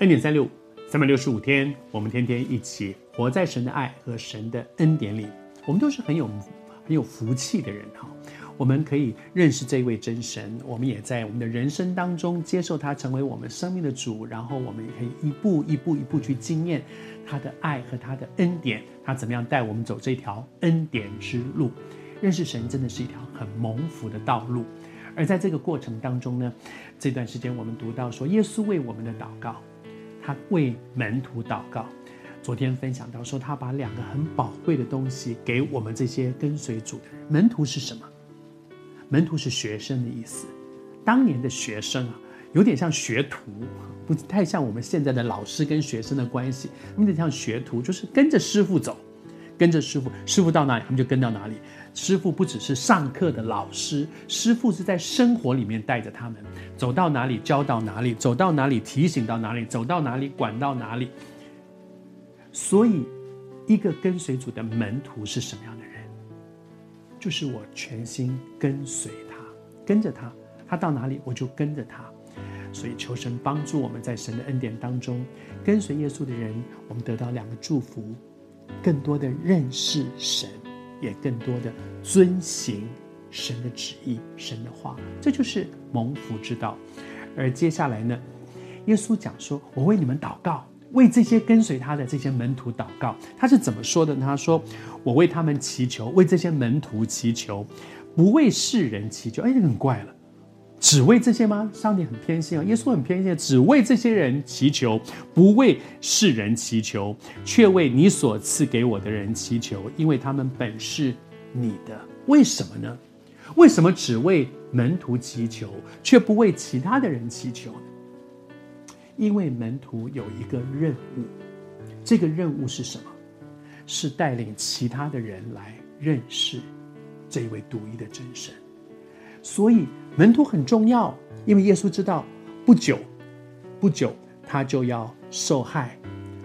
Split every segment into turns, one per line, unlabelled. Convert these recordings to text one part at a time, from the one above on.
恩典三六五，三百六十五天，我们天天一起活在神的爱和神的恩典里。我们都是很有很有福气的人哈。我们可以认识这位真神，我们也在我们的人生当中接受他成为我们生命的主，然后我们也可以一步一步一步去经验他的爱和他的恩典，他怎么样带我们走这条恩典之路。认识神真的是一条很蒙福的道路。而在这个过程当中呢，这段时间我们读到说，耶稣为我们的祷告。他为门徒祷告。昨天分享到说，他把两个很宝贵的东西给我们这些跟随主的。门徒是什么？门徒是学生的意思。当年的学生啊，有点像学徒，不太像我们现在的老师跟学生的关系。有点像学徒，就是跟着师傅走，跟着师傅，师傅到哪里，他们就跟到哪里。师傅不只是上课的老师，师傅是在生活里面带着他们，走到哪里教到哪里，走到哪里提醒到哪里，走到哪里管到哪里。所以，一个跟随主的门徒是什么样的人？就是我全心跟随他，跟着他，他到哪里我就跟着他。所以，求神帮助我们在神的恩典当中跟随耶稣的人，我们得到两个祝福：更多的认识神。也更多的遵行神的旨意、神的话，这就是蒙福之道。而接下来呢，耶稣讲说：“我为你们祷告，为这些跟随他的这些门徒祷告。”他是怎么说的呢？他说：“我为他们祈求，为这些门徒祈求，不为世人祈求。”哎，这个很怪了。只为这些吗？上帝很偏心啊！耶稣很偏心，只为这些人祈求，不为世人祈求，却为你所赐给我的人祈求，因为他们本是你的。为什么呢？为什么只为门徒祈求，却不为其他的人祈求呢？因为门徒有一个任务，这个任务是什么？是带领其他的人来认识这位独一的真神。所以门徒很重要，因为耶稣知道不久，不久他就要受害，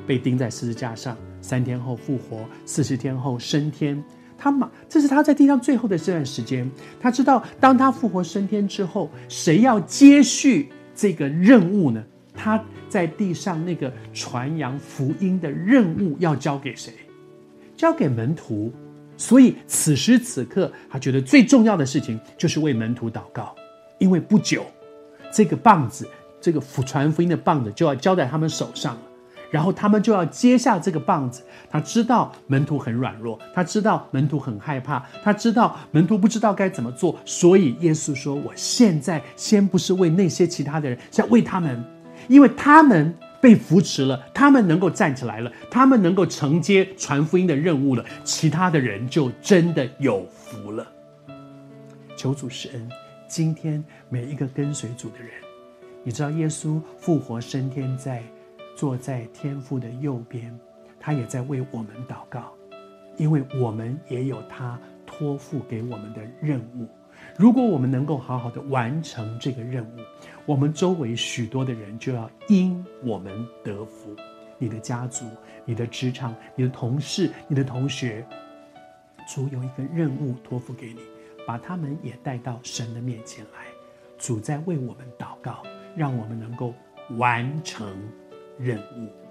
被钉在十字架上，三天后复活，四十天后升天。他马，这是他在地上最后的这段时间。他知道，当他复活升天之后，谁要接续这个任务呢？他在地上那个传扬福音的任务要交给谁？交给门徒。所以此时此刻，他觉得最重要的事情就是为门徒祷告，因为不久，这个棒子，这个传福音的棒子就要交在他们手上了，然后他们就要接下这个棒子。他知道门徒很软弱，他知道门徒很害怕，他知道门徒不知道该怎么做，所以耶稣说：“我现在先不是为那些其他的人，是为他们，因为他们。”被扶持了，他们能够站起来了，他们能够承接传福音的任务了，其他的人就真的有福了。求主施恩，今天每一个跟随主的人，你知道耶稣复活升天在，坐在天父的右边，他也在为我们祷告，因为我们也有他托付给我们的任务。如果我们能够好好的完成这个任务，我们周围许多的人就要因我们得福。你的家族、你的职场、你的同事、你的同学，主有一个任务托付给你，把他们也带到神的面前来。主在为我们祷告，让我们能够完成任务。